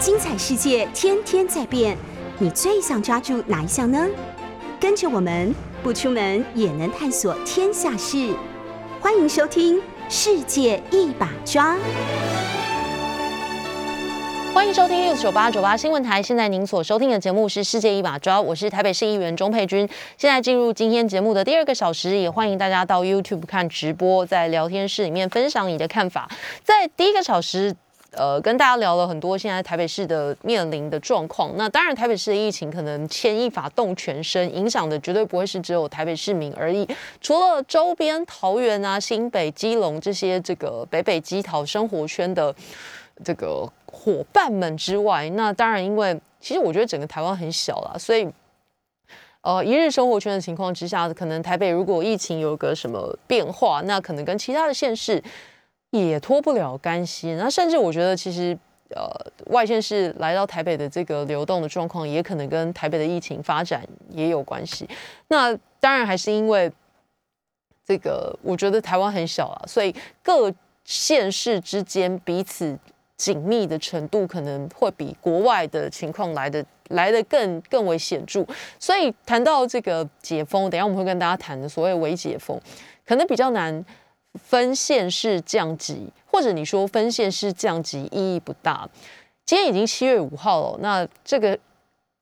精彩世界天天在变，你最想抓住哪一项呢？跟着我们不出门也能探索天下事，欢迎收听《世界一把抓》。欢迎收听六九八九八新闻台。现在您所收听的节目是《世界一把抓》，我是台北市议员钟佩君。现在进入今天节目的第二个小时，也欢迎大家到 YouTube 看直播，在聊天室里面分享你的看法。在第一个小时。呃，跟大家聊了很多现在台北市的面临的状况。那当然，台北市的疫情可能牵一发动全身，影响的绝对不会是只有台北市民而已。除了周边桃园啊、新北、基隆这些这个北北基桃生活圈的这个伙伴们之外，那当然，因为其实我觉得整个台湾很小啦，所以呃，一日生活圈的情况之下，可能台北如果疫情有个什么变化，那可能跟其他的县市。也脱不了干系，那甚至我觉得，其实呃，外县市来到台北的这个流动的状况，也可能跟台北的疫情发展也有关系。那当然还是因为这个，我觉得台湾很小啊，所以各县市之间彼此紧密的程度，可能会比国外的情况来的来的更更为显著。所以谈到这个解封，等下我们会跟大家谈的所谓微解封，可能比较难。分县市降级，或者你说分县市降级意义不大。今天已经七月五号了，那这个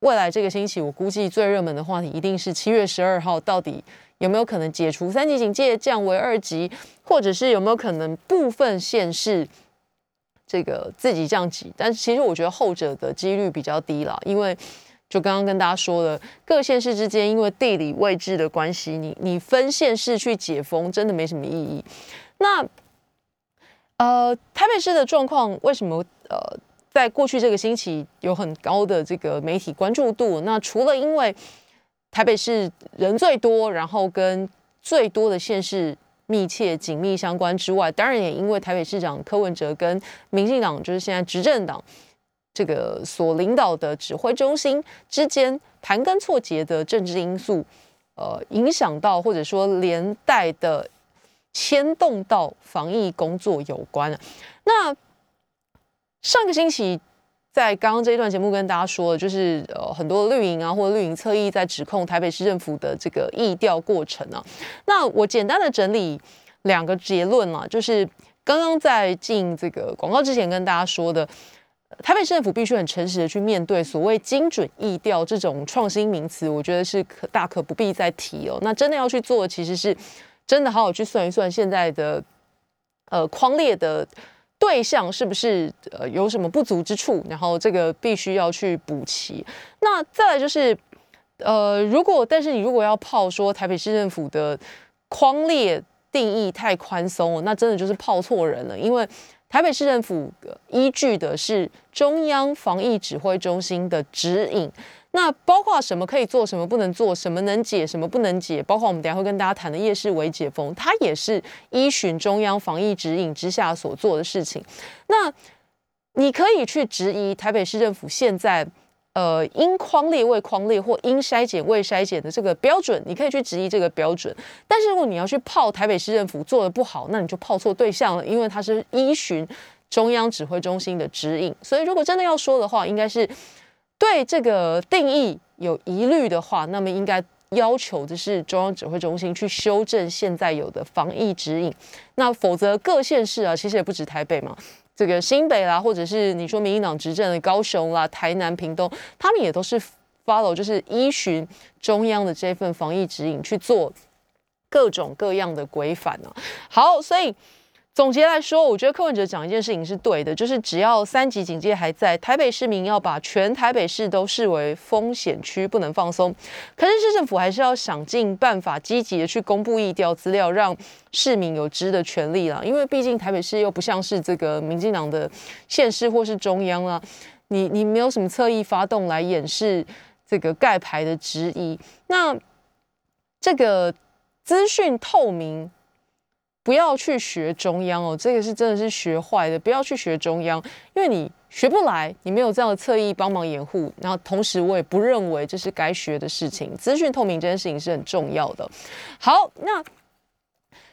未来这个星期，我估计最热门的话题一定是七月十二号，到底有没有可能解除三级警戒降为二级，或者是有没有可能部分县市这个自己降级？但其实我觉得后者的几率比较低了，因为。就刚刚跟大家说的，各县市之间因为地理位置的关系，你你分县市去解封真的没什么意义。那呃，台北市的状况为什么呃，在过去这个星期有很高的这个媒体关注度？那除了因为台北市人最多，然后跟最多的县市密切紧密相关之外，当然也因为台北市长柯文哲跟民进党就是现在执政党。这个所领导的指挥中心之间盘根错节的政治因素，呃，影响到或者说连带的牵动到防疫工作有关那上个星期在刚刚这一段节目跟大家说了，就是呃很多绿营啊或者绿营侧翼在指控台北市政府的这个议调过程啊。那我简单的整理两个结论啊，就是刚刚在进这个广告之前跟大家说的。台北市政府必须很诚实的去面对所谓精准意调这种创新名词，我觉得是可大可不必再提哦。那真的要去做，其实是真的好好去算一算现在的呃框列的对象是不是呃有什么不足之处，然后这个必须要去补齐。那再来就是呃，如果但是你如果要泡说台北市政府的框列定义太宽松，那真的就是泡错人了，因为。台北市政府依据的是中央防疫指挥中心的指引，那包括什么可以做，什么不能做，什么能解，什么不能解，包括我们等下会跟大家谈的夜市为解封，它也是依循中央防疫指引之下所做的事情。那你可以去质疑台北市政府现在。呃，因框列未框列或因筛检未筛检的这个标准，你可以去质疑这个标准。但是如果你要去泡台北市政府做的不好，那你就泡错对象了，因为它是依循中央指挥中心的指引。所以如果真的要说的话，应该是对这个定义有疑虑的话，那么应该要求的是中央指挥中心去修正现在有的防疫指引。那否则各县市啊，其实也不止台北嘛。这个新北啦，或者是你说民进党执政的高雄啦、台南、屏东，他们也都是 follow，就是依循中央的这份防疫指引去做各种各样的规范呢。好，所以。总结来说，我觉得柯文哲讲一件事情是对的，就是只要三级警戒还在，台北市民要把全台北市都视为风险区，不能放松。可是市政府还是要想尽办法，积极的去公布疫调资料，让市民有知的权利啦。因为毕竟台北市又不像是这个民进党的县市或是中央啦，你你没有什么侧翼发动来掩饰这个盖牌的质疑。那这个资讯透明。不要去学中央哦，这个是真的是学坏的。不要去学中央，因为你学不来，你没有这样的侧翼帮忙掩护。然后同时，我也不认为这是该学的事情。资讯透明这件事情是很重要的。好，那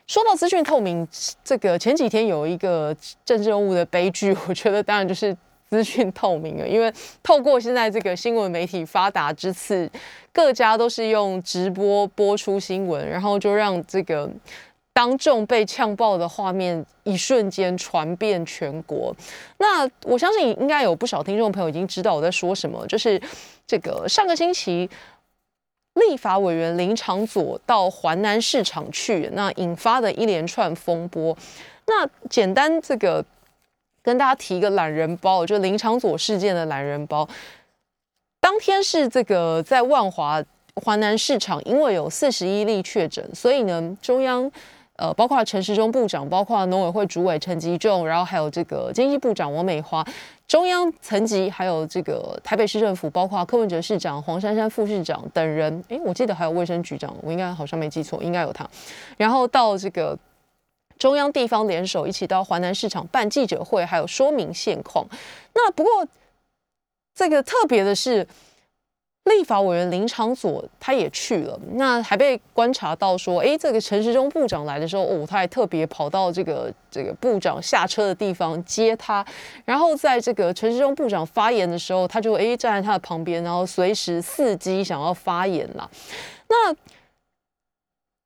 说到资讯透明，这个前几天有一个政治人物的悲剧，我觉得当然就是资讯透明了，因为透过现在这个新闻媒体发达之次，各家都是用直播播出新闻，然后就让这个当众被呛爆的画面一瞬间传遍全国。那我相信应该有不少听众朋友已经知道我在说什么，就是这个上个星期立法委员林长佐到环南市场去，那引发的一连串风波。那简单这个跟大家提一个懒人包，就林长佐事件的懒人包。当天是这个在万华华南市场，因为有四十一例确诊，所以呢，中央呃包括陈时中部长，包括农委会主委陈吉仲，然后还有这个经济部长王美花，中央层级还有这个台北市政府，包括柯文哲市长、黄珊珊副市长等人，诶，我记得还有卫生局长，我应该好像没记错，应该有他，然后到这个。中央地方联手一起到华南市场办记者会，还有说明现况。那不过这个特别的是，立法委员林长佐他也去了，那还被观察到说，哎，这个陈时中部长来的时候，哦，他还特别跑到这个这个部长下车的地方接他，然后在这个陈时中部长发言的时候，他就哎站在他的旁边，然后随时伺机想要发言了。那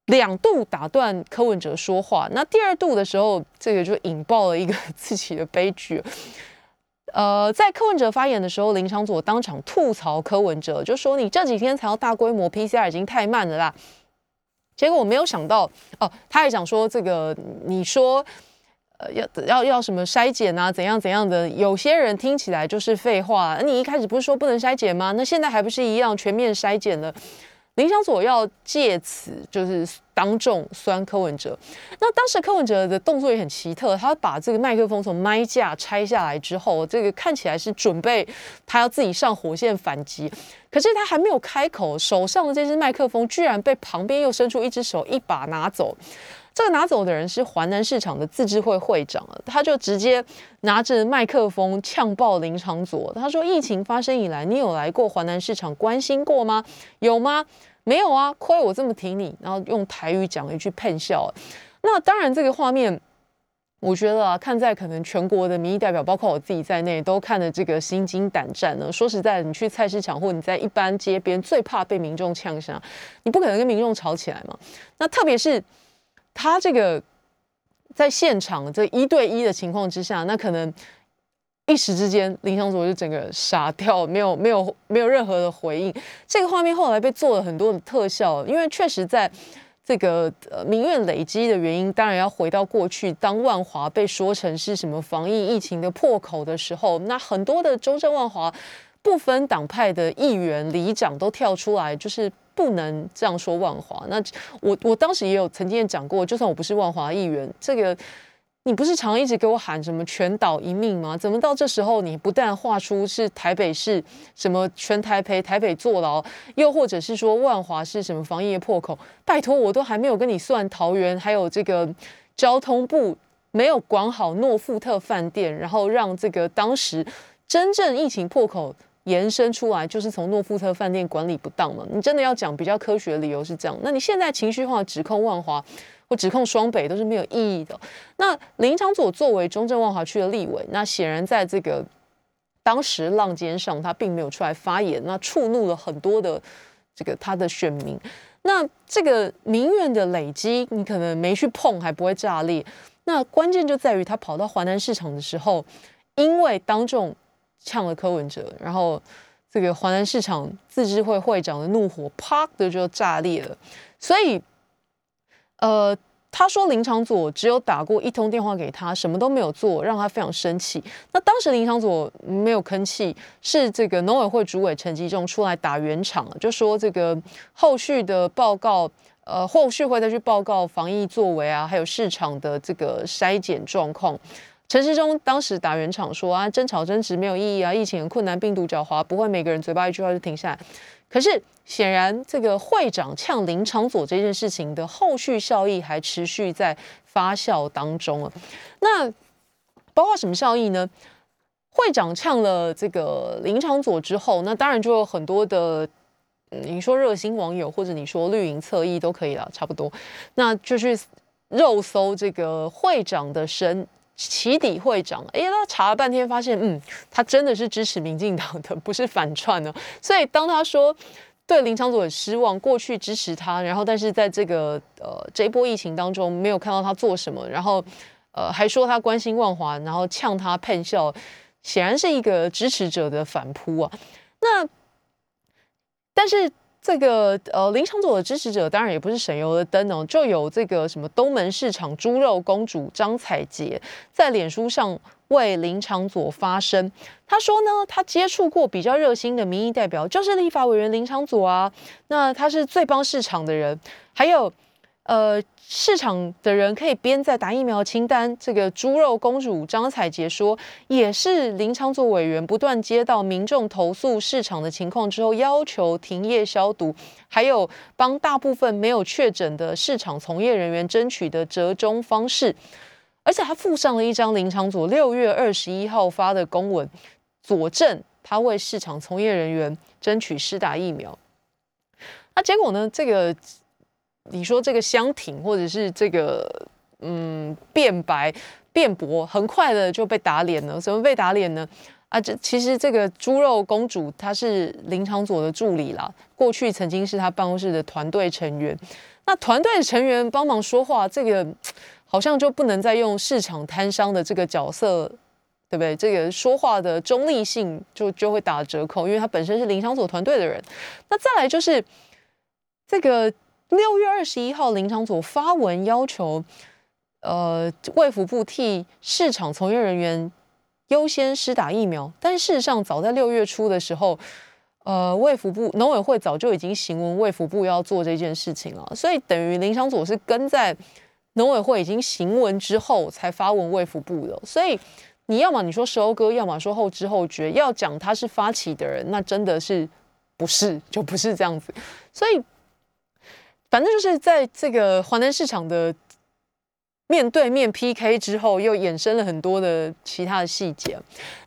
两度打断柯文哲说话，那第二度的时候，这个就引爆了一个 自己的悲剧。呃，在柯文哲发言的时候，林长佐当场吐槽柯文哲，就说你这几天才要大规模 PCR 已经太慢了啦。结果我没有想到，哦，他还讲说这个，你说呃要要要什么筛检啊，怎样怎样的，有些人听起来就是废话。你一开始不是说不能筛检吗？那现在还不是一样全面筛检了？林湘佐要借此就是当众酸柯文哲，那当时柯文哲的动作也很奇特，他把这个麦克风从麦架拆下来之后，这个看起来是准备他要自己上火线反击，可是他还没有开口，手上的这只麦克风居然被旁边又伸出一只手一把拿走。这个拿走的人是华南市场的自治会会长他就直接拿着麦克风呛爆林长佐，他说：“疫情发生以来，你有来过华南市场关心过吗？有吗？”没有啊，亏我这么挺你，然后用台语讲了一句喷笑。那当然，这个画面，我觉得啊，看在可能全国的民意代表，包括我自己在内，都看的这个心惊胆战呢。说实在，你去菜市场或你在一般街边，最怕被民众呛声，你不可能跟民众吵起来嘛。那特别是他这个在现场这一对一的情况之下，那可能。一时之间，林湘佐就整个傻掉，没有 没有没有任何的回应。这个画面后来被做了很多的特效，因为确实在这个呃民怨累积的原因，当然要回到过去，当万华被说成是什么防疫疫情的破口的时候，那很多的中正万华不分党派的议员、里长都跳出来，就是不能这样说万华。那我我当时也有曾经也讲过，就算我不是万华议员，这个。你不是常一直给我喊什么全岛一命吗？怎么到这时候你不但画出是台北市什么全台陪台北坐牢，又或者是说万华是什么防疫破口？拜托，我都还没有跟你算桃园，还有这个交通部没有管好诺富特饭店，然后让这个当时真正疫情破口延伸出来，就是从诺富特饭店管理不当嘛？你真的要讲比较科学的理由是这样？那你现在情绪化指控万华？或指控双北都是没有意义的。那林长佐作为中正万华区的立委，那显然在这个当时浪尖上，他并没有出来发言，那触怒了很多的这个他的选民。那这个民怨的累积，你可能没去碰还不会炸裂。那关键就在于他跑到华南市场的时候，因为当众呛了柯文哲，然后这个华南市场自治会会长的怒火啪的就炸裂了，所以。呃，他说林长佐只有打过一通电话给他，什么都没有做，让他非常生气。那当时林长佐没有吭气，是这个农委会主委陈吉仲出来打圆场，就说这个后续的报告，呃，后续会再去报告防疫作为啊，还有市场的这个筛检状况。陈世忠当时打圆场说啊，争吵争执没有意义啊，疫情很困难，病毒狡猾，不会每个人嘴巴一句话就停下来。可是显然，这个会长呛林长佐这件事情的后续效益还持续在发酵当中啊。那包括什么效益呢？会长呛了这个林长佐之后，那当然就有很多的，你说热心网友或者你说绿营侧翼都可以了，差不多，那就去肉搜这个会长的身。起底会长，哎，他查了半天，发现，嗯，他真的是支持民进党的，不是反串呢。所以当他说对林长佐很失望，过去支持他，然后但是在这个呃这一波疫情当中没有看到他做什么，然后呃还说他关心万华，然后呛他喷笑，显然是一个支持者的反扑啊。那但是。这个呃林长佐的支持者当然也不是省油的灯哦，就有这个什么东门市场猪肉公主张彩杰在脸书上为林长佐发声。他说呢，他接触过比较热心的民意代表，就是立法委员林长佐啊，那他是最帮市场的人，还有呃。市场的人可以编在打疫苗清单。这个猪肉公主张彩杰说，也是林昌佐委员不断接到民众投诉市场的情况之后，要求停业消毒，还有帮大部分没有确诊的市场从业人员争取的折中方式。而且他附上了一张林昌佐六月二十一号发的公文，佐证他为市场从业人员争取施打疫苗。那结果呢？这个。你说这个相挺，或者是这个嗯辩白辩驳，很快的就被打脸了。怎么被打脸呢？啊，这其实这个猪肉公主她是林长佐的助理啦，过去曾经是他办公室的团队成员。那团队成员帮忙说话，这个好像就不能再用市场摊商的这个角色，对不对？这个说话的中立性就就会打折扣，因为他本身是林长佐团队的人。那再来就是这个。六月二十一号，林长佐发文要求，呃，卫福部替市场从业人员优先施打疫苗。但事实上，早在六月初的时候，呃，卫福部农委会早就已经行文卫福部要做这件事情了。所以等于林长佐是跟在农委会已经行文之后才发文卫福部的。所以你要么你说收割，要么说后知后觉，要讲他是发起的人，那真的是不是就不是这样子。所以。反正就是在这个华南市场的面对面 PK 之后，又衍生了很多的其他的细节。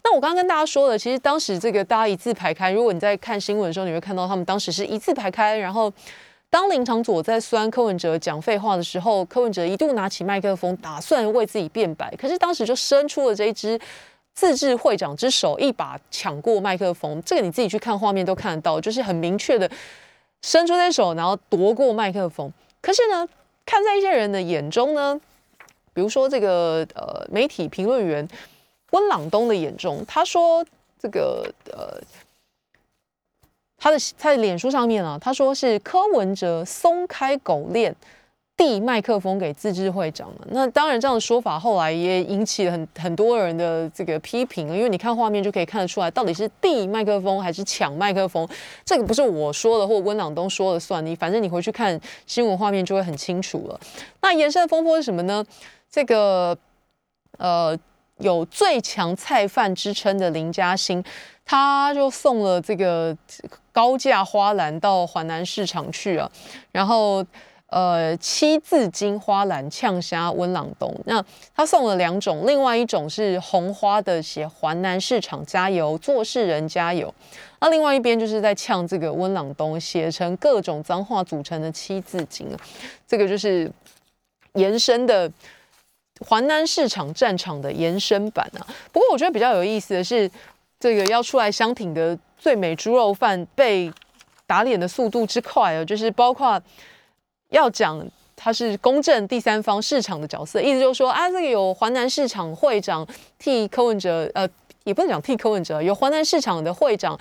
那我刚刚跟大家说了，其实当时这个大家一字排开。如果你在看新闻的时候，你会看到他们当时是一字排开。然后当林长佐在酸柯文哲讲废话的时候，柯文哲一度拿起麦克风，打算为自己辩白。可是当时就伸出了这一只自治会长之手，一把抢过麦克风。这个你自己去看画面都看得到，就是很明确的。伸出那手，然后夺过麦克风。可是呢，看在一些人的眼中呢，比如说这个呃媒体评论员温朗东的眼中，他说这个呃他的他的脸书上面啊，他说是柯文哲松开狗链。递麦克风给自治会长了，那当然这样的说法后来也引起了很很多人的这个批评因为你看画面就可以看得出来，到底是递麦克风还是抢麦克风，这个不是我说的或温朗东说了算，你反正你回去看新闻画面就会很清楚了。那延伸的风波是什么呢？这个呃有最强菜贩之称的林嘉欣，他就送了这个高价花篮到华南市场去啊，然后。呃，七字金花篮呛虾温朗东，那他送了两种，另外一种是红花的，写华南市场加油，做事人加油。那另外一边就是在呛这个温朗东，写成各种脏话组成的七字经啊，这个就是延伸的华南市场战场的延伸版啊。不过我觉得比较有意思的是，这个要出来相挺的最美猪肉饭被打脸的速度之快啊，就是包括。要讲他是公正第三方市场的角色，意思就是说啊，这个有华南市场会长替柯文哲，呃，也不能讲替柯文哲，有华南市场的会长，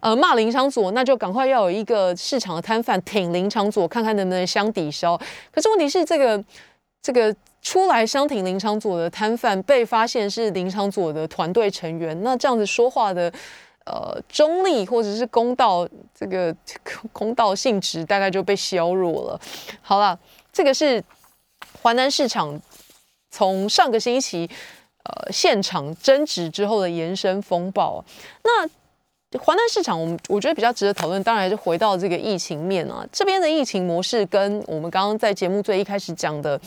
呃，骂林长佐，那就赶快要有一个市场的摊贩挺林长佐，看看能不能相抵消。可是问题是，这个这个出来相挺林长佐的摊贩被发现是林长佐的团队成员，那这样子说话的。呃，中立或者是公道，这个 公道性质大概就被削弱了。好了，这个是华南市场从上个星期呃现场争执之后的延伸风暴。那华南市场，我们我觉得比较值得讨论，当然还是回到这个疫情面啊，这边的疫情模式跟我们刚刚在节目最一开始讲的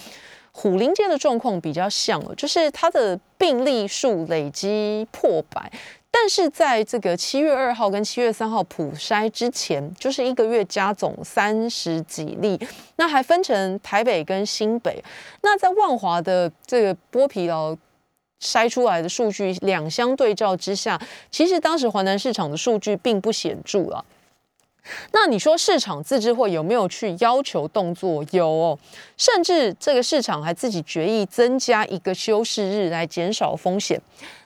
虎林街的状况比较像了，就是它的病例数累积破百。但是在这个七月二号跟七月三号普筛之前，就是一个月加总三十几例，那还分成台北跟新北。那在万华的这个剥皮寮筛出来的数据两相对照之下，其实当时华南市场的数据并不显著啊。那你说市场自治会有没有去要求动作？有哦，甚至这个市场还自己决议增加一个休市日来减少风险。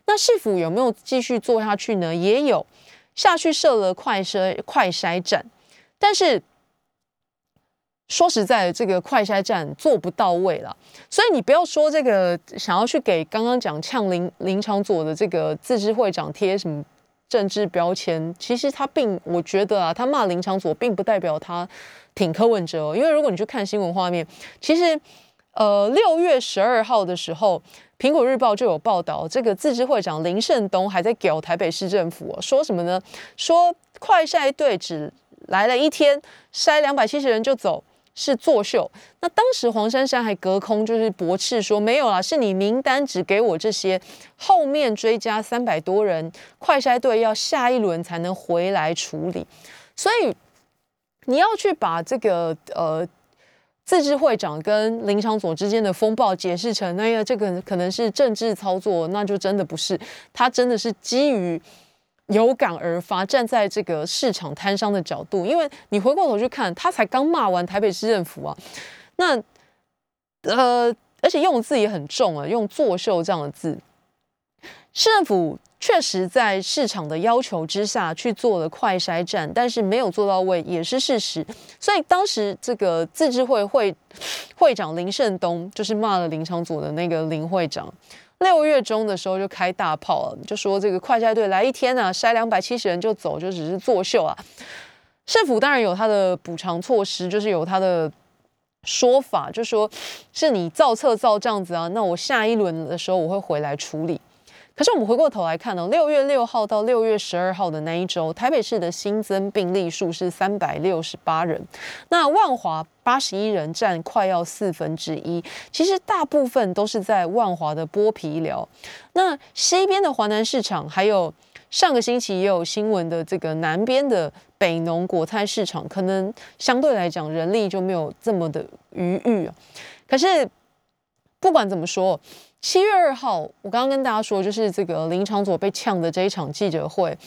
那市府有没有继续做下去呢？也有下去设了快筛快筛站，但是说实在，这个快筛站做不到位了。所以你不要说这个想要去给刚刚讲呛林林长佐的这个自治会长贴什么。政治标签，其实他并我觉得啊，他骂林长佐并不代表他挺柯文哲，因为如果你去看新闻画面，其实呃六月十二号的时候，苹果日报就有报道，这个自治会长林胜东还在屌台北市政府，说什么呢？说快筛队只来了一天，筛两百七十人就走。是作秀，那当时黄珊珊还隔空就是驳斥说没有啦，是你名单只给我这些，后面追加三百多人，快筛队要下一轮才能回来处理，所以你要去把这个呃自治会长跟林长佐之间的风暴解释成，那个这个可能是政治操作，那就真的不是，他真的是基于。有感而发，站在这个市场摊商的角度，因为你回过头去看，他才刚骂完台北市政府啊，那呃，而且用字也很重啊，用作秀这样的字。市政府确实在市场的要求之下去做了快筛站，但是没有做到位，也是事实。所以当时这个自治会会会长林胜东，就是骂了林长组的那个林会长。六月中的时候就开大炮了，就说这个快筛队来一天啊，筛两百七十人就走，就只是作秀啊。市府当然有他的补偿措施，就是有他的说法，就说是你造册造这样子啊，那我下一轮的时候我会回来处理。可是我们回过头来看呢，六月六号到六月十二号的那一周，台北市的新增病例数是三百六十八人，那万华八十一人占快要四分之一。其实大部分都是在万华的剥皮寮，那西边的华南市场，还有上个星期也有新闻的这个南边的北农果菜市场，可能相对来讲人力就没有这么的余裕啊。可是不管怎么说。七月二号，我刚刚跟大家说，就是这个林长佐被呛的这一场记者会，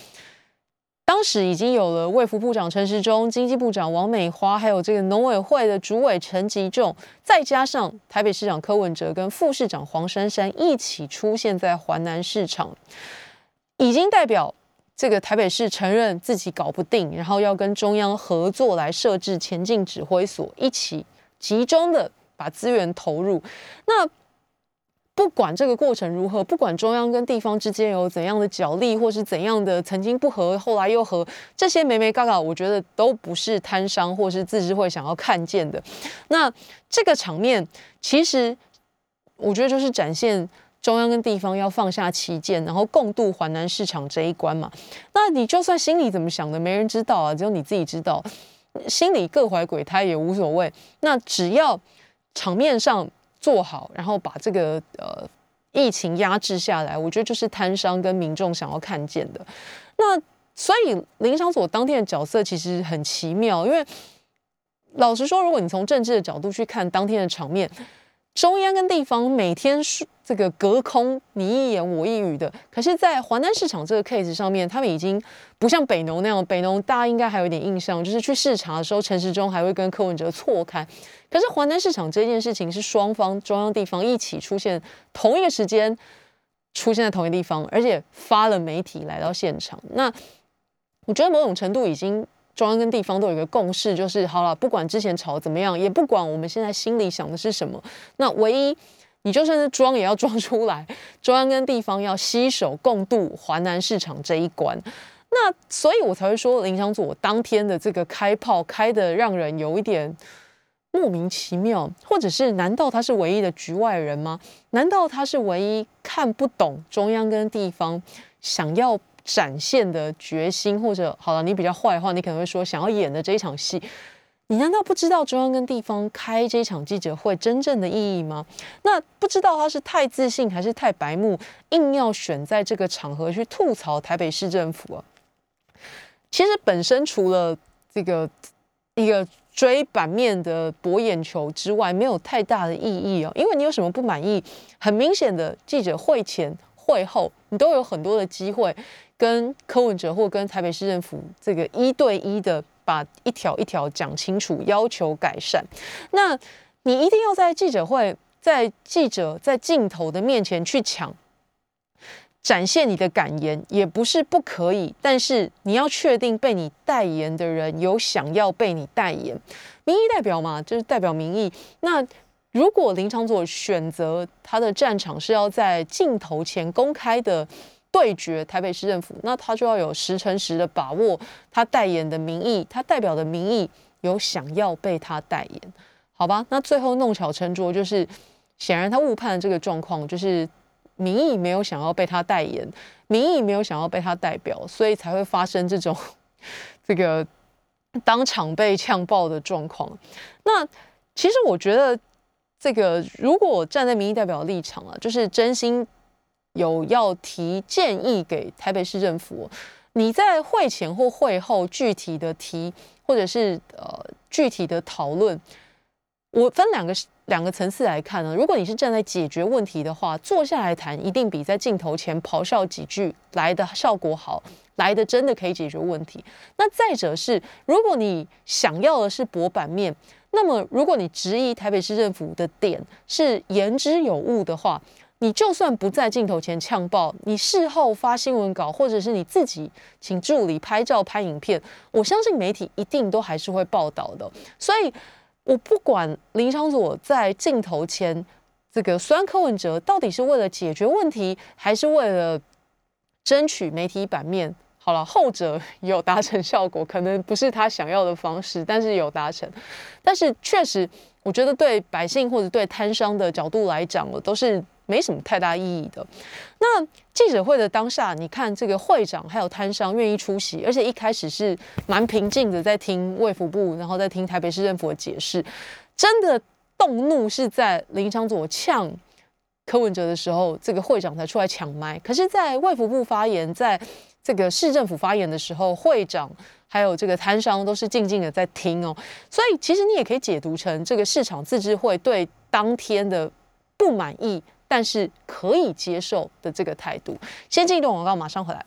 当时已经有了卫福部长陈时中、经济部长王美花，还有这个农委会的主委陈吉仲，再加上台北市长柯文哲跟副市长黄珊珊一起出现在华南市场，已经代表这个台北市承认自己搞不定，然后要跟中央合作来设置前进指挥所，一起集中的把资源投入。那不管这个过程如何，不管中央跟地方之间有怎样的角力，或是怎样的曾经不和，后来又和，这些眉眉嘎嘎，我觉得都不是摊商或是自治会想要看见的。那这个场面，其实我觉得就是展现中央跟地方要放下旗舰，然后共度华南市场这一关嘛。那你就算心里怎么想的，没人知道啊，只有你自己知道。心里各怀鬼胎也无所谓。那只要场面上。做好，然后把这个呃疫情压制下来，我觉得就是摊商跟民众想要看见的。那所以林商所当天的角色其实很奇妙，因为老实说，如果你从政治的角度去看当天的场面。中央跟地方每天是这个隔空你一言我一语的，可是，在华南市场这个 case 上面，他们已经不像北农那样，北农大家应该还有一点印象，就是去视察的时候，陈时中还会跟柯文哲错开。可是华南市场这件事情是双方中央地方一起出现，同一个时间出现在同一个地方，而且发了媒体来到现场。那我觉得某种程度已经。中央跟地方都有一个共识，就是好了，不管之前吵怎么样，也不管我们现在心里想的是什么，那唯一你就算是装也要装出来，中央跟地方要携手共度华南市场这一关。那所以我才会说林祥佐当天的这个开炮开的让人有一点莫名其妙，或者是难道他是唯一的局外人吗？难道他是唯一看不懂中央跟地方想要？展现的决心，或者好了，你比较坏的话，你可能会说想要演的这一场戏，你难道不知道中央跟地方开这场记者会真正的意义吗？那不知道他是太自信还是太白目，硬要选在这个场合去吐槽台北市政府啊？其实本身除了这个一个追版面的博眼球之外，没有太大的意义哦。因为你有什么不满意，很明显的记者会前会后，你都有很多的机会跟柯文哲或跟台北市政府这个一对一的把一条一条讲清楚，要求改善。那你一定要在记者会，在记者在镜头的面前去抢。展现你的感言也不是不可以，但是你要确定被你代言的人有想要被你代言，民意代表嘛，就是代表民意。那如果林长佐选择他的战场是要在镜头前公开的对决台北市政府，那他就要有十乘十的把握，他代言的民意，他代表的民意有想要被他代言，好吧？那最后弄巧成拙，就是显然他误判了这个状况，就是。民意没有想要被他代言，民意没有想要被他代表，所以才会发生这种这个当场被呛爆的状况。那其实我觉得，这个如果站在民意代表的立场啊，就是真心有要提建议给台北市政府，你在会前或会后具体的提，或者是呃具体的讨论，我分两个。两个层次来看呢，如果你是站在解决问题的话，坐下来谈一定比在镜头前咆哮几句来的效果好，来的真的可以解决问题。那再者是，如果你想要的是博版面，那么如果你质疑台北市政府的点是言之有物的话，你就算不在镜头前呛爆，你事后发新闻稿，或者是你自己请助理拍照拍影片，我相信媒体一定都还是会报道的。所以。我不管林昌佐在镜头前这个酸柯文哲，到底是为了解决问题，还是为了争取媒体版面？好了，后者 有达成效果，可能不是他想要的方式，但是有达成。但是确实，我觉得对百姓或者对摊商的角度来讲，我都是。没什么太大意义的。那记者会的当下，你看这个会长还有摊商愿意出席，而且一开始是蛮平静的，在听卫福部，然后在听台北市政府的解释。真的动怒是在林昌佐呛柯文哲的时候，这个会长才出来抢麦。可是，在卫福部发言，在这个市政府发言的时候，会长还有这个摊商都是静静的在听哦。所以，其实你也可以解读成这个市场自治会对当天的不满意。但是可以接受的这个态度。先进一段广告，马上回来。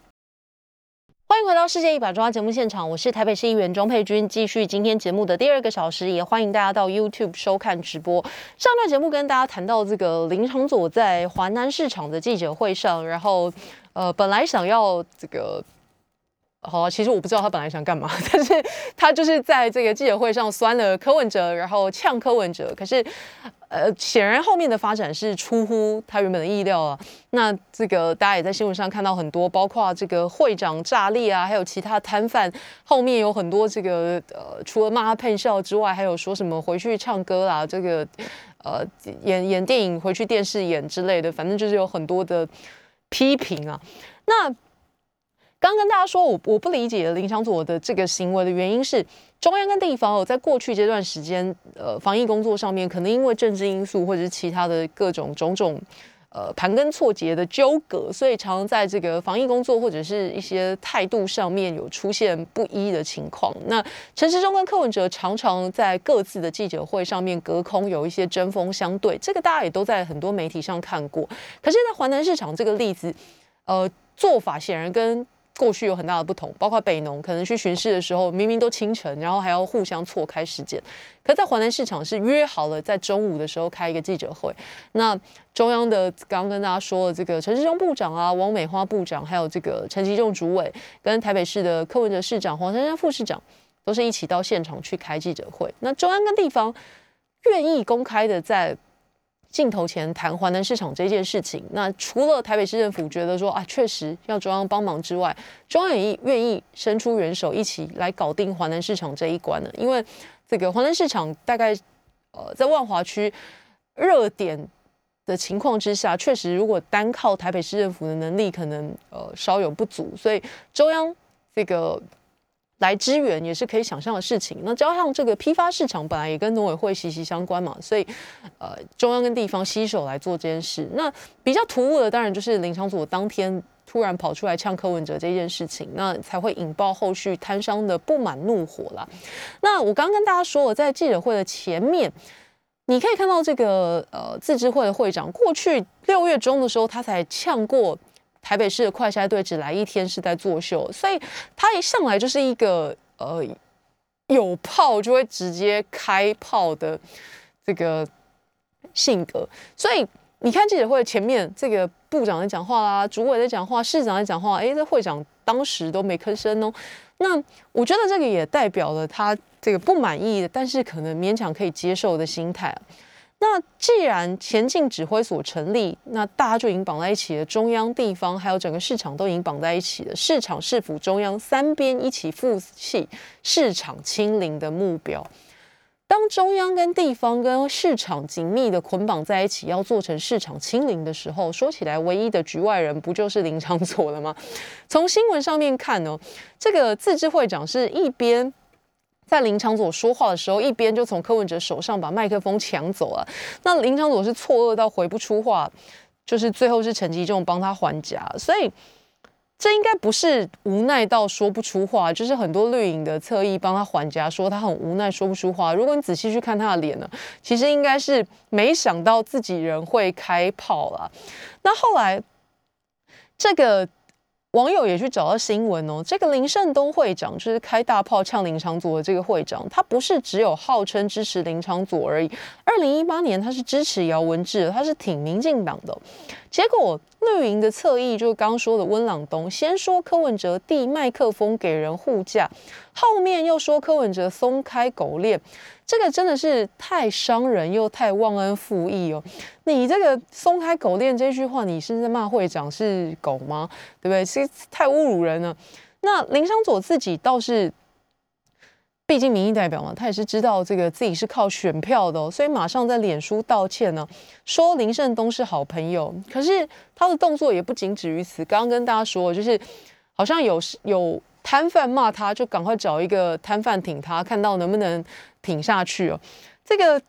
欢迎回到《世界一把抓》节目现场，我是台北市议员庄佩君，继续今天节目的第二个小时，也欢迎大家到 YouTube 收看直播。上段节目跟大家谈到这个林长佐在华南市场的记者会上，然后呃，本来想要这个。好，其实我不知道他本来想干嘛，但是他就是在这个记者会上酸了柯文哲，然后呛柯文哲。可是，呃，显然后面的发展是出乎他原本的意料啊。那这个大家也在新闻上看到很多，包括这个会长炸裂啊，还有其他摊贩后面有很多这个呃，除了骂他喷笑之外，还有说什么回去唱歌啦，这个呃演演电影回去电视演之类的，反正就是有很多的批评啊。那刚跟大家说，我我不理解林长佐的这个行为的原因是，中央跟地方哦，在过去这段时间，呃，防疫工作上面，可能因为政治因素或者是其他的各种种种，呃，盘根错节的纠葛，所以常常在这个防疫工作或者是一些态度上面有出现不一的情况。那陈时中跟柯文哲常常在各自的记者会上面隔空有一些针锋相对，这个大家也都在很多媒体上看过。可是，在华南市场这个例子，呃，做法显然跟过去有很大的不同，包括北农可能去巡视的时候，明明都清晨，然后还要互相错开时间。可在华南市场是约好了在中午的时候开一个记者会。那中央的刚刚跟大家说了，这个陈世忠部长啊、王美花部长，还有这个陈吉仲主委，跟台北市的柯文哲市长、黄珊珊副市长，都是一起到现场去开记者会。那中央跟地方愿意公开的在。镜头前谈华南市场这件事情，那除了台北市政府觉得说啊，确实要中央帮忙之外，中央也愿意伸出援手，一起来搞定华南市场这一关呢？因为这个华南市场大概呃在万华区热点的情况之下，确实如果单靠台北市政府的能力，可能呃稍有不足，所以中央这个。来支援也是可以想象的事情。那加上这个批发市场本来也跟农委会息息相关嘛，所以呃中央跟地方携手来做这件事。那比较突兀的当然就是林长佐当天突然跑出来呛柯文哲这件事情，那才会引爆后续摊商的不满怒火啦。那我刚刚跟大家说了，在记者会的前面，你可以看到这个呃自治会的会长，过去六月中的时候，他才呛过台北市的快筛队只来一天是在作秀，所以他一上来就是一个呃有炮就会直接开炮的这个性格，所以。你看记者会前面这个部长在讲话啦，主委在讲话，市长在讲话，哎，这会长当时都没吭声哦。那我觉得这个也代表了他这个不满意的，但是可能勉强可以接受的心态。那既然前进指挥所成立，那大家就已经绑在一起了，中央、地方还有整个市场都已经绑在一起了，市场、市府、中央三边一起负起市场清零的目标。当中央跟地方跟市场紧密的捆绑在一起，要做成市场清零的时候，说起来唯一的局外人不就是林长佐了吗？从新闻上面看呢，这个自治会长是一边在林长佐说话的时候，一边就从柯文哲手上把麦克风抢走了。那林长佐是错愕到回不出话，就是最后是陈吉仲帮他还价，所以。这应该不是无奈到说不出话，就是很多绿营的侧翼帮他还家，说他很无奈说不出话。如果你仔细去看他的脸呢，其实应该是没想到自己人会开炮了。那后来这个。网友也去找到新闻哦，这个林胜东会长就是开大炮呛林长佐的这个会长，他不是只有号称支持林长佐而已。二零一八年他是支持姚文智，他是挺民进党的。结果绿营的侧翼就是刚说的温朗东，先说柯文哲递麦克风给人护驾，后面又说柯文哲松开狗链。这个真的是太伤人又太忘恩负义哦！你这个松开狗链这句话，你是在骂会长是狗吗？对不对？是太侮辱人了。那林湘佐自己倒是，毕竟民意代表嘛，他也是知道这个自己是靠选票的，所以马上在脸书道歉呢，说林胜东是好朋友。可是他的动作也不仅止于此，刚刚跟大家说，就是好像有有摊贩骂他，就赶快找一个摊贩挺他，看到能不能。挺下去哦，这个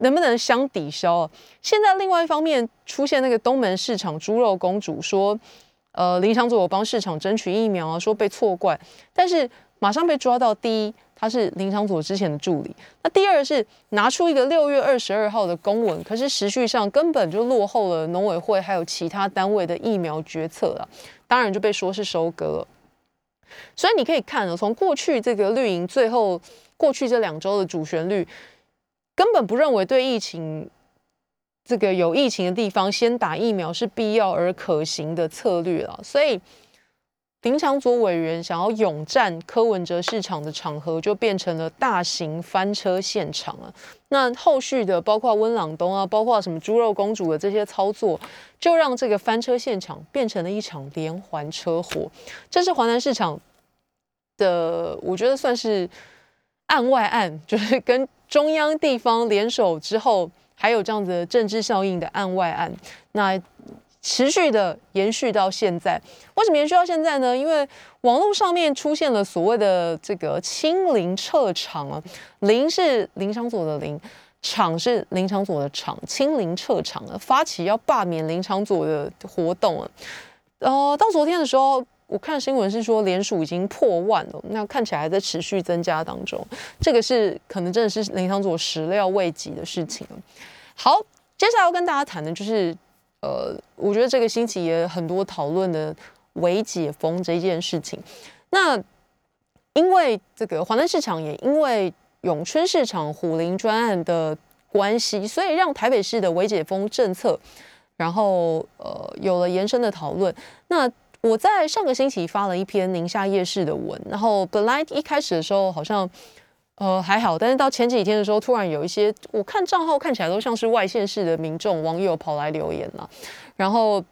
能不能相抵消？现在另外一方面出现那个东门市场猪肉公主说，呃，林长佐我帮市场争取疫苗啊，说被错怪，但是马上被抓到。第一，他是林长佐之前的助理；那第二是拿出一个六月二十二号的公文，可是时序上根本就落后了农委会还有其他单位的疫苗决策了，当然就被说是收割了。所以你可以看，从过去这个绿营最后。过去这两周的主旋律根本不认为对疫情这个有疫情的地方先打疫苗是必要而可行的策略了，所以林长佐委员想要勇战柯文哲市场的场合就变成了大型翻车现场啊！那后续的包括温朗东啊，包括什么猪肉公主的这些操作，就让这个翻车现场变成了一场连环车祸。这是华南市场的，我觉得算是。案外案就是跟中央地方联手之后，还有这样子的政治效应的案外案，那持续的延续到现在。为什么延续到现在呢？因为网络上面出现了所谓的这个清零撤场啊，零是林场佐的零，场是林场佐的场，清零撤场啊，发起要罢免林场佐的活动啊。呃，到昨天的时候。我看新闻是说，联署已经破万了，那看起来还在持续增加当中。这个是可能真的是林场佐始料未及的事情好，接下来要跟大家谈的就是，呃，我觉得这个星期也很多讨论的微解封这件事情。那因为这个华南市场，也因为永春市场虎林专案的关系，所以让台北市的微解封政策，然后呃有了延伸的讨论。那我在上个星期发了一篇宁夏夜市的文，然后本来一开始的时候好像呃还好，但是到前几天的时候，突然有一些我看账号看起来都像是外县市的民众网友跑来留言了，然后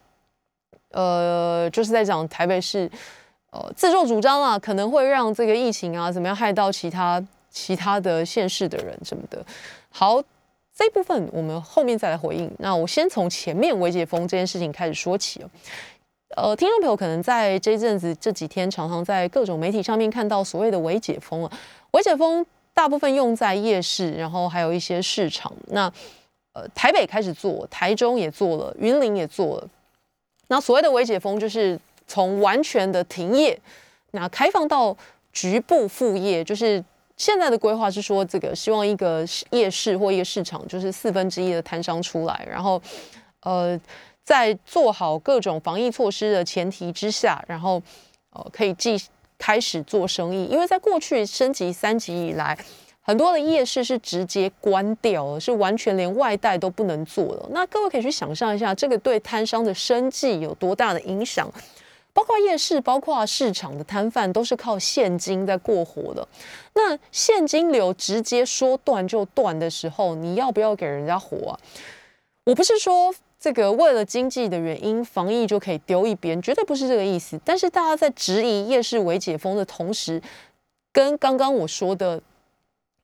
呃就是在讲台北市呃自作主张啊，可能会让这个疫情啊怎么样害到其他其他的县市的人什么的。好，这部分我们后面再来回应。那我先从前面微解封这件事情开始说起哦呃，听众朋友可能在这阵子这几天常常在各种媒体上面看到所谓的“微解封”了。微解封大部分用在夜市，然后还有一些市场。那呃，台北开始做，台中也做了，云林也做了。那所谓的“微解封”就是从完全的停业，那开放到局部复业，就是现在的规划是说，这个希望一个夜市或一个市场，就是四分之一的摊商出来，然后呃，在做好各种防疫措施的前提之下，然后呃可以继开始做生意，因为在过去升级三级以来。很多的夜市是直接关掉了，是完全连外带都不能做了。那各位可以去想象一下，这个对摊商的生计有多大的影响？包括夜市，包括市场的摊贩，都是靠现金在过活的。那现金流直接说断就断的时候，你要不要给人家活啊？我不是说这个为了经济的原因，防疫就可以丢一边，绝对不是这个意思。但是大家在质疑夜市为解封的同时，跟刚刚我说的。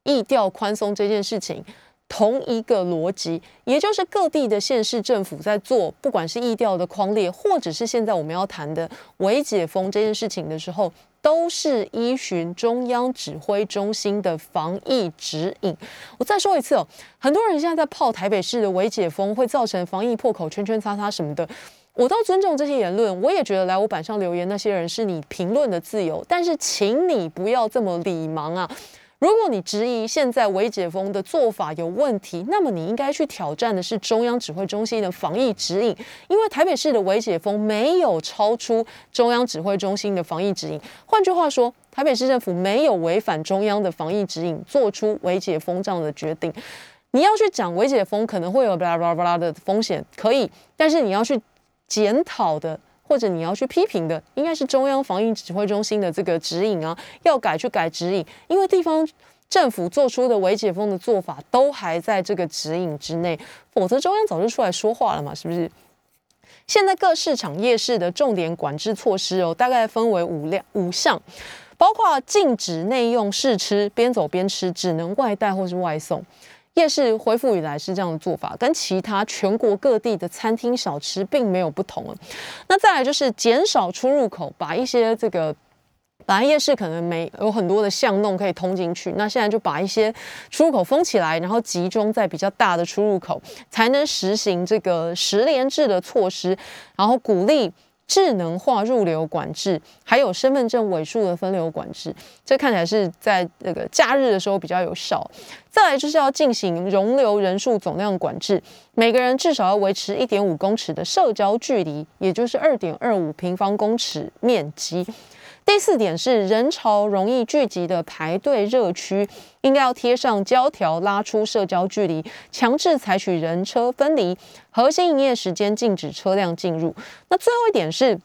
意调宽松这件事情，同一个逻辑，也就是各地的县市政府在做，不管是意调的框列，或者是现在我们要谈的微解封这件事情的时候，都是依循中央指挥中心的防疫指引。我再说一次哦，很多人现在在泡台北市的微解封会造成防疫破口，圈圈叉叉什么的，我都尊重这些言论，我也觉得来我板上留言那些人是你评论的自由，但是请你不要这么礼盲啊。如果你质疑现在微解封的做法有问题，那么你应该去挑战的是中央指挥中心的防疫指引，因为台北市的微解封没有超出中央指挥中心的防疫指引。换句话说，台北市政府没有违反中央的防疫指引，做出微解封这样的决定。你要去讲微解封可能会有巴拉巴拉巴拉的风险，可以，但是你要去检讨的。或者你要去批评的，应该是中央防疫指挥中心的这个指引啊，要改去改指引，因为地方政府做出的微解封的做法都还在这个指引之内，否则中央早就出来说话了嘛，是不是？现在各市场夜市的重点管制措施哦，大概分为五量五项，包括禁止内用试吃，边走边吃，只能外带或是外送。夜市恢复以来是这样的做法，跟其他全国各地的餐厅小吃并没有不同那再来就是减少出入口，把一些这个本来夜市可能没有很多的巷弄可以通进去，那现在就把一些出入口封起来，然后集中在比较大的出入口，才能实行这个十连制的措施，然后鼓励。智能化入流管制，还有身份证尾数的分流管制，这看起来是在那个假日的时候比较有效。再来就是要进行容留人数总量管制，每个人至少要维持一点五公尺的社交距离，也就是二点二五平方公尺面积。第四点是人潮容易聚集的排队热区，应该要贴上胶条拉出社交距离，强制采取人车分离，核心营业时间禁止车辆进入。那最后一点是，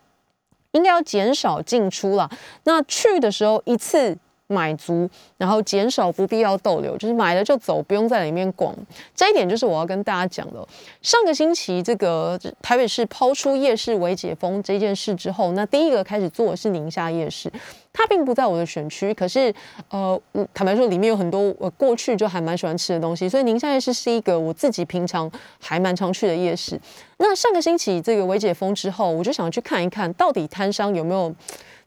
应该要减少进出啦。那去的时候一次。买足，然后减少不必要逗留，就是买了就走，不用在里面逛。这一点就是我要跟大家讲的。上个星期，这个台北市抛出夜市为解封这件事之后，那第一个开始做的是宁夏夜市。它并不在我的选区，可是呃，坦白说，里面有很多我过去就还蛮喜欢吃的东西，所以宁夏夜市是一个我自己平常还蛮常去的夜市。那上个星期这个为解封之后，我就想去看一看到底摊商有没有。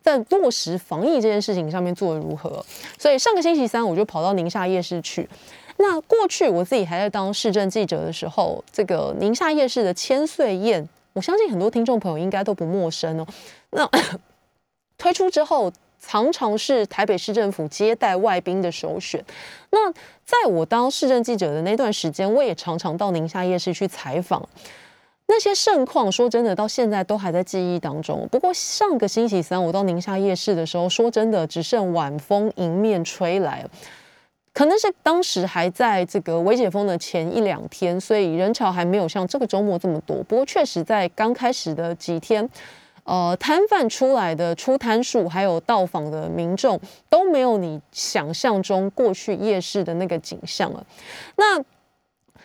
在落实防疫这件事情上面做的如何？所以上个星期三我就跑到宁夏夜市去。那过去我自己还在当市政记者的时候，这个宁夏夜市的千岁宴，我相信很多听众朋友应该都不陌生哦。那 推出之后，常常是台北市政府接待外宾的首选。那在我当市政记者的那段时间，我也常常到宁夏夜市去采访。那些盛况，说真的，到现在都还在记忆当中。不过上个星期三我到宁夏夜市的时候，说真的，只剩晚风迎面吹来。可能是当时还在这个微解封的前一两天，所以人潮还没有像这个周末这么多。不过确实在刚开始的几天，呃，摊贩出来的出摊数，还有到访的民众，都没有你想象中过去夜市的那个景象了。那。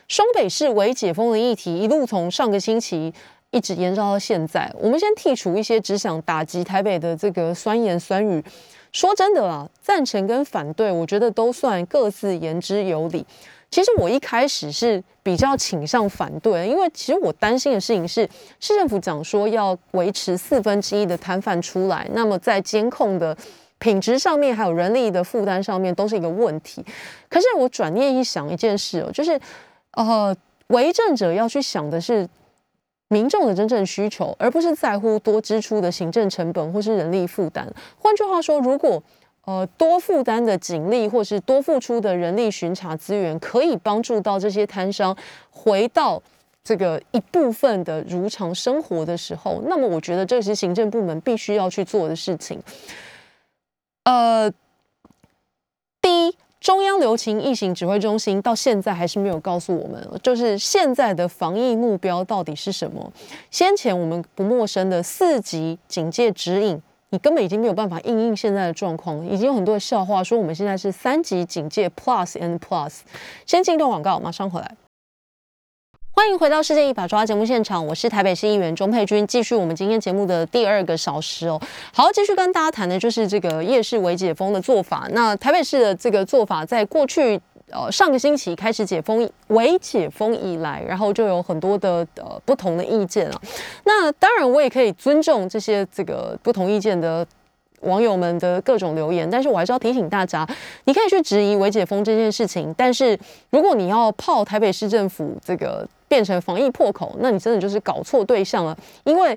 双北市为解封的议题，一路从上个星期一直延烧到现在。我们先剔除一些只想打击台北的这个酸言酸语。说真的啊，赞成跟反对，我觉得都算各自言之有理。其实我一开始是比较倾向反对，因为其实我担心的事情是，市政府讲说要维持四分之一的摊贩出来，那么在监控的品质上面，还有人力的负担上面，都是一个问题。可是我转念一想，一件事哦，就是。呃，为政者要去想的是，民众的真正需求，而不是在乎多支出的行政成本或是人力负担。换句话说，如果呃多负担的警力或是多付出的人力巡查资源，可以帮助到这些摊商回到这个一部分的如常生活的时候，那么我觉得这是行政部门必须要去做的事情。呃，第一。中央流行疫情指挥中心到现在还是没有告诉我们，就是现在的防疫目标到底是什么。先前我们不陌生的四级警戒指引，你根本已经没有办法应应现在的状况，已经有很多的笑话说我们现在是三级警戒 Plus and Plus。先进一段广告，马上回来。欢迎回到《世界一把抓》节目现场，我是台北市议员钟佩君，继续我们今天节目的第二个小时哦。好，继续跟大家谈的就是这个夜市微解封的做法。那台北市的这个做法，在过去呃上个星期开始解封、微解封以来，然后就有很多的呃不同的意见啊。那当然，我也可以尊重这些这个不同意见的。网友们的各种留言，但是我还是要提醒大家，你可以去质疑微解封这件事情，但是如果你要泡台北市政府这个变成防疫破口，那你真的就是搞错对象了。因为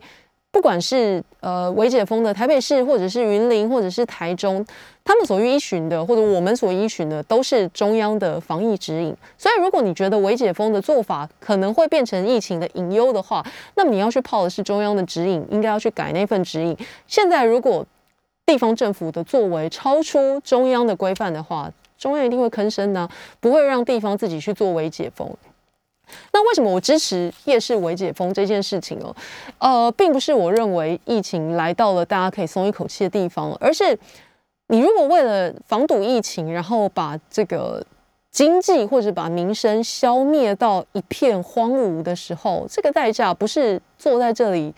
不管是呃维解封的台北市，或者是云林，或者是台中，他们所依循的，或者我们所依循的，都是中央的防疫指引。所以，如果你觉得维解封的做法可能会变成疫情的隐忧的话，那么你要去泡的是中央的指引，应该要去改那份指引。现在如果地方政府的作为超出中央的规范的话，中央一定会吭声呢，不会让地方自己去做维解封。那为什么我支持夜市微解封这件事情哦？呃，并不是我认为疫情来到了大家可以松一口气的地方，而是你如果为了防堵疫情，然后把这个经济或者把民生消灭到一片荒芜的时候，这个代价不是坐在这里。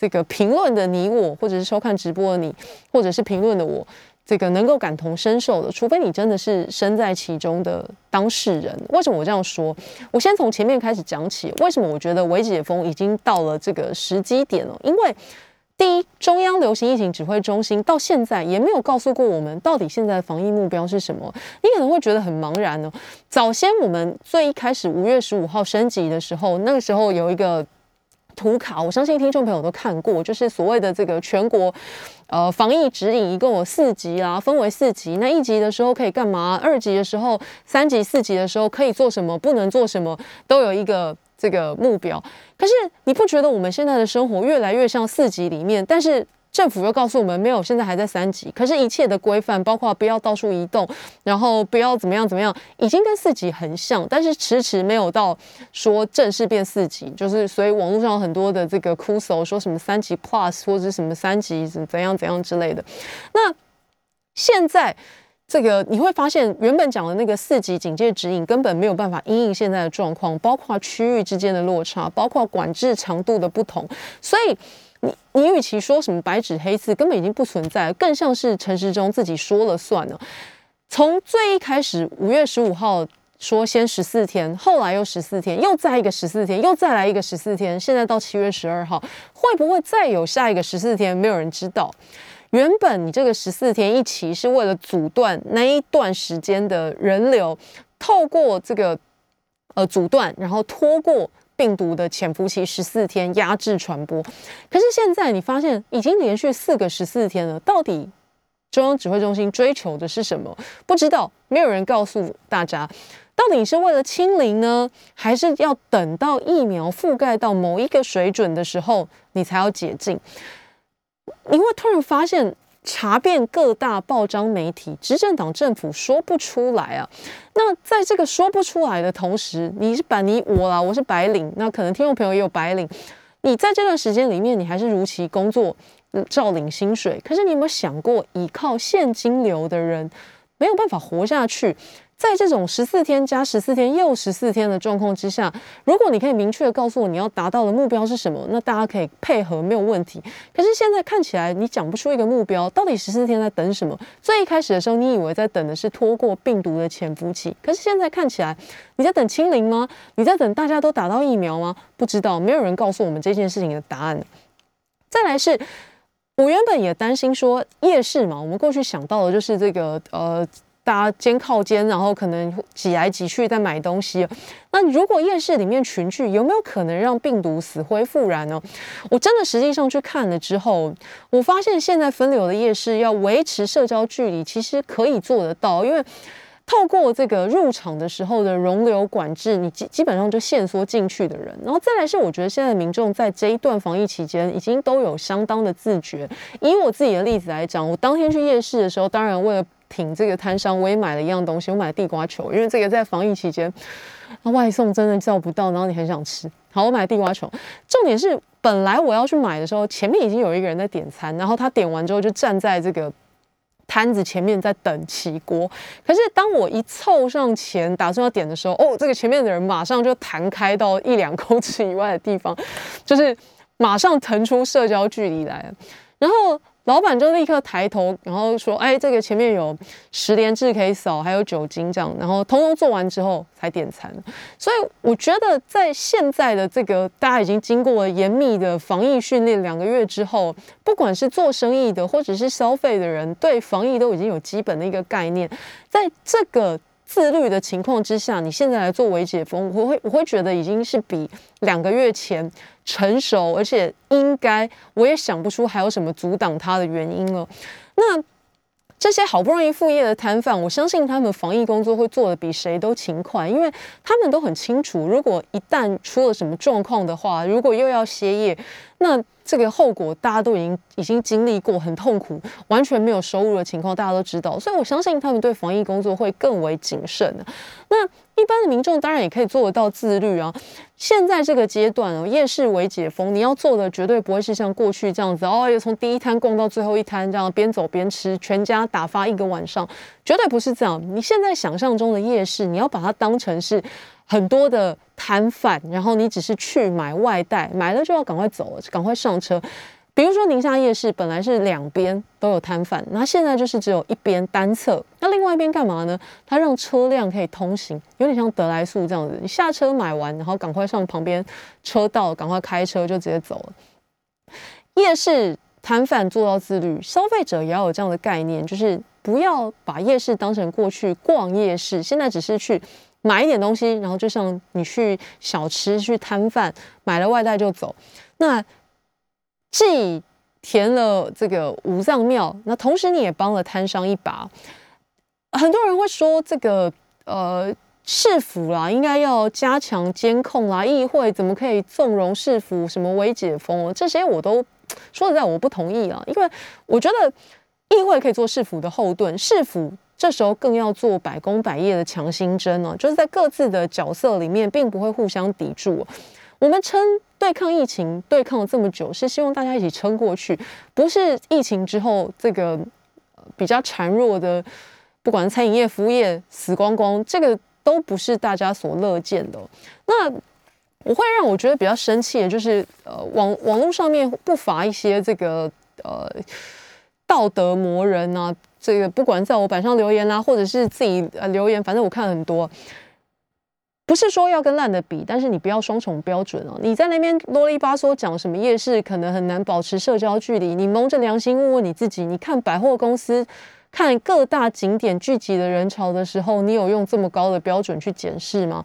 这个评论的你我，或者是收看直播的你，或者是评论的我，这个能够感同身受的，除非你真的是身在其中的当事人。为什么我这样说？我先从前面开始讲起。为什么我觉得微解封已经到了这个时机点了？因为第一，中央流行疫情指挥中心到现在也没有告诉过我们，到底现在的防疫目标是什么。你可能会觉得很茫然哦。早先我们最一开始五月十五号升级的时候，那个时候有一个。图卡，我相信听众朋友都看过，就是所谓的这个全国呃防疫指引，一共有四级啊，分为四级。那一级的时候可以干嘛？二级的时候，三级、四级的时候可以做什么？不能做什么？都有一个这个目标。可是你不觉得我们现在的生活越来越像四级里面？但是政府又告诉我们，没有，现在还在三级。可是，一切的规范，包括不要到处移动，然后不要怎么样怎么样，已经跟四级很像，但是迟迟没有到说正式变四级。就是，所以网络上很多的这个哭诉，说什么三级 Plus 或者什么三级怎怎样怎样之类的。那现在这个你会发现，原本讲的那个四级警戒指引根本没有办法因应现在的状况，包括区域之间的落差，包括管制强度的不同，所以。你你与其说什么白纸黑字，根本已经不存在，更像是陈时中自己说了算了。从最一开始，五月十五号说先十四天，后来又十四天，又再一个十四天，又再来一个十四天，现在到七月十二号，会不会再有下一个十四天？没有人知道。原本你这个十四天一期是为了阻断那一段时间的人流，透过这个呃阻断，然后拖过。病毒的潜伏期十四天，压制传播。可是现在你发现已经连续四个十四天了，到底中央指挥中心追求的是什么？不知道，没有人告诉大家，到底是为了清零呢，还是要等到疫苗覆盖到某一个水准的时候，你才要解禁？你会突然发现。查遍各大报章媒体，执政党政府说不出来啊。那在这个说不出来的同时，你是板你我啦，我是白领，那可能听众朋友也有白领。你在这段时间里面，你还是如期工作，照领薪水。可是你有没有想过，依靠现金流的人没有办法活下去？在这种十四天加十四天又十四天的状况之下，如果你可以明确的告诉我你要达到的目标是什么，那大家可以配合没有问题。可是现在看起来你讲不出一个目标，到底十四天在等什么？最一开始的时候你以为在等的是拖过病毒的潜伏期，可是现在看起来你在等清零吗？你在等大家都打到疫苗吗？不知道，没有人告诉我们这件事情的答案。再来是，我原本也担心说夜市嘛，我们过去想到的就是这个呃。大家肩靠肩，然后可能挤来挤去在买东西。那如果夜市里面群聚，有没有可能让病毒死灰复燃呢？我真的实际上去看了之后，我发现现在分流的夜市要维持社交距离，其实可以做得到，因为。透过这个入场的时候的容流管制，你基基本上就限缩进去的人。然后再来是，我觉得现在民众在这一段防疫期间，已经都有相当的自觉。以我自己的例子来讲，我当天去夜市的时候，当然为了挺这个摊商，我也买了一样东西，我买了地瓜球，因为这个在防疫期间，外送真的叫不到，然后你很想吃。好，我买了地瓜球。重点是，本来我要去买的时候，前面已经有一个人在点餐，然后他点完之后就站在这个。摊子前面在等起锅，可是当我一凑上前打算要点的时候，哦，这个前面的人马上就弹开到一两公尺以外的地方，就是马上腾出社交距离来，然后。老板就立刻抬头，然后说：“哎，这个前面有十连制可以扫，还有酒精这样。”然后通通做完之后才点餐。所以我觉得，在现在的这个大家已经经过了严密的防疫训练两个月之后，不管是做生意的或者是消费的人，对防疫都已经有基本的一个概念。在这个自律的情况之下，你现在来做微解封，我会我会觉得已经是比两个月前。成熟，而且应该，我也想不出还有什么阻挡他的原因了。那这些好不容易复业的摊贩，我相信他们防疫工作会做的比谁都勤快，因为他们都很清楚，如果一旦出了什么状况的话，如果又要歇业，那这个后果大家都已经已经经历过，很痛苦，完全没有收入的情况，大家都知道，所以我相信他们对防疫工作会更为谨慎的那。一般的民众当然也可以做得到自律啊。现在这个阶段哦，夜市为解封，你要做的绝对不会是像过去这样子哦，从第一摊逛到最后一摊，这样边走边吃，全家打发一个晚上，绝对不是这样。你现在想象中的夜市，你要把它当成是很多的摊贩，然后你只是去买外带，买了就要赶快走了，赶快上车。比如说宁夏夜市本来是两边都有摊贩，那现在就是只有一边单侧。那另外一边干嘛呢？它让车辆可以通行，有点像德来速这样子。你下车买完，然后赶快上旁边车道，赶快开车就直接走了。夜市摊贩做到自律，消费者也要有这样的概念，就是不要把夜市当成过去逛夜市，现在只是去买一点东西，然后就像你去小吃去摊贩买了外带就走。那既填了这个五脏庙，那同时你也帮了摊商一把。很多人会说，这个呃市府啦，应该要加强监控啦，议会怎么可以纵容市府什么微解封？这些我都说实在，我不同意啊，因为我觉得议会可以做市府的后盾，市府这时候更要做百工百业的强心针呢，就是在各自的角色里面，并不会互相抵触。我们称对抗疫情对抗了这么久，是希望大家一起撑过去，不是疫情之后这个比较孱弱的，不管餐饮业、服务业死光光，这个都不是大家所乐见的。那我会让我觉得比较生气的，就是呃网网络上面不乏一些这个呃道德魔人啊，这个不管在我板上留言啦，或者是自己呃留言，反正我看很多。不是说要跟烂的比，但是你不要双重标准哦。你在那边啰里吧嗦讲什么夜市可能很难保持社交距离，你蒙着良心问问你自己，你看百货公司、看各大景点聚集的人潮的时候，你有用这么高的标准去检视吗？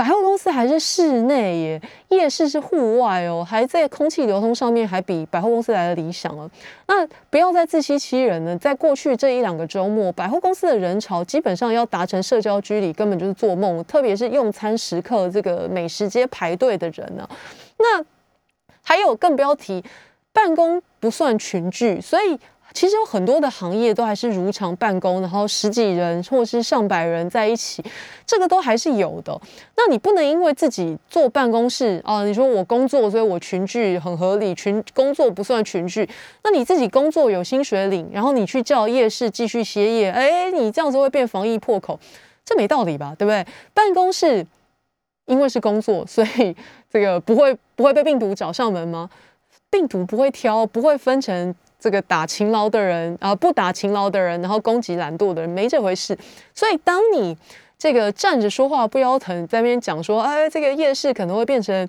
百货公司还是室内耶，夜市是户外哦，还在空气流通上面还比百货公司来的理想了。那不要再自欺欺人了。在过去这一两个周末，百货公司的人潮基本上要达成社交距离，根本就是做梦。特别是用餐时刻，这个美食街排队的人呢，那还有更不要提办公不算群聚，所以。其实有很多的行业都还是如常办公，然后十几人或是上百人在一起，这个都还是有的。那你不能因为自己坐办公室啊，你说我工作，所以我群聚很合理，群工作不算群聚。那你自己工作有薪水领，然后你去叫夜市继续歇业，哎，你这样子会变防疫破口，这没道理吧？对不对？办公室因为是工作，所以这个不会不会被病毒找上门吗？病毒不会挑，不会分成。这个打勤劳的人啊，不打勤劳的人，然后攻击懒惰的人，没这回事。所以，当你这个站着说话不腰疼，在那边讲说，哎，这个夜市可能会变成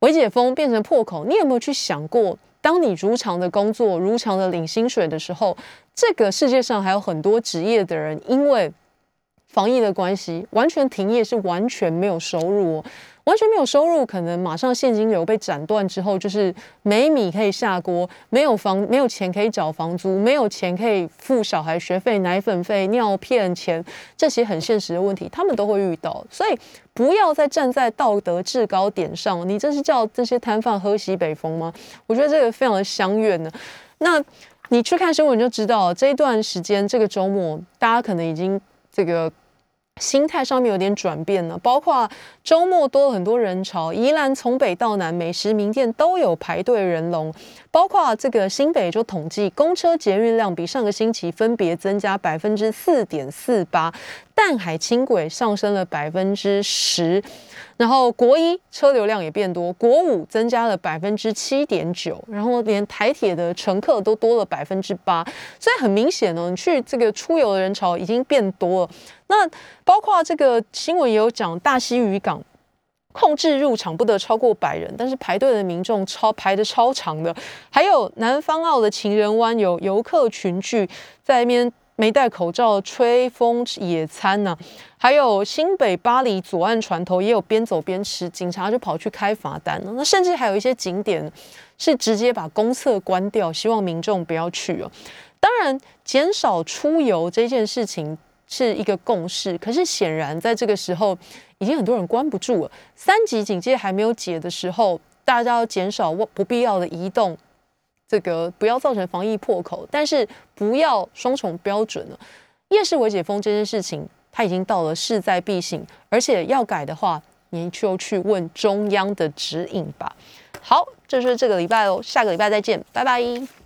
维解封，变成破口，你有没有去想过，当你如常的工作，如常的领薪水的时候，这个世界上还有很多职业的人，因为防疫的关系，完全停业是完全没有收入哦。完全没有收入，可能马上现金流被斩断之后，就是没米可以下锅，没有房，没有钱可以缴房租，没有钱可以付小孩学费、奶粉费、尿片钱，这些很现实的问题，他们都会遇到。所以不要再站在道德制高点上，你这是叫这些摊贩喝西北风吗？我觉得这个非常的相怨呢。那你去看新闻就知道，这一段时间这个周末，大家可能已经这个。心态上面有点转变了，包括周末多了很多人潮，宜兰从北到南美食名店都有排队人龙，包括这个新北就统计公车捷运量比上个星期分别增加百分之四点四八，淡海轻轨上升了百分之十。然后国一车流量也变多，国五增加了百分之七点九，然后连台铁的乘客都多了百分之八，所以很明显哦，你去这个出游的人潮已经变多了。那包括这个新闻也有讲，大溪渔港控制入场不得超过百人，但是排队的民众超排的超长的，还有南方澳的情人湾有游客群聚在那边。没戴口罩吹风野餐呢，还有新北巴黎左岸船头也有边走边吃，警察就跑去开罚单了。那甚至还有一些景点是直接把公厕关掉，希望民众不要去哦。当然，减少出游这件事情是一个共识，可是显然在这个时候已经很多人关不住了。三级警戒还没有解的时候，大家要减少不必要的移动。这个不要造成防疫破口，但是不要双重标准了。夜市未解封这件事情，它已经到了势在必行，而且要改的话，你就去问中央的指引吧。好，这是这个礼拜哦，下个礼拜再见，拜拜。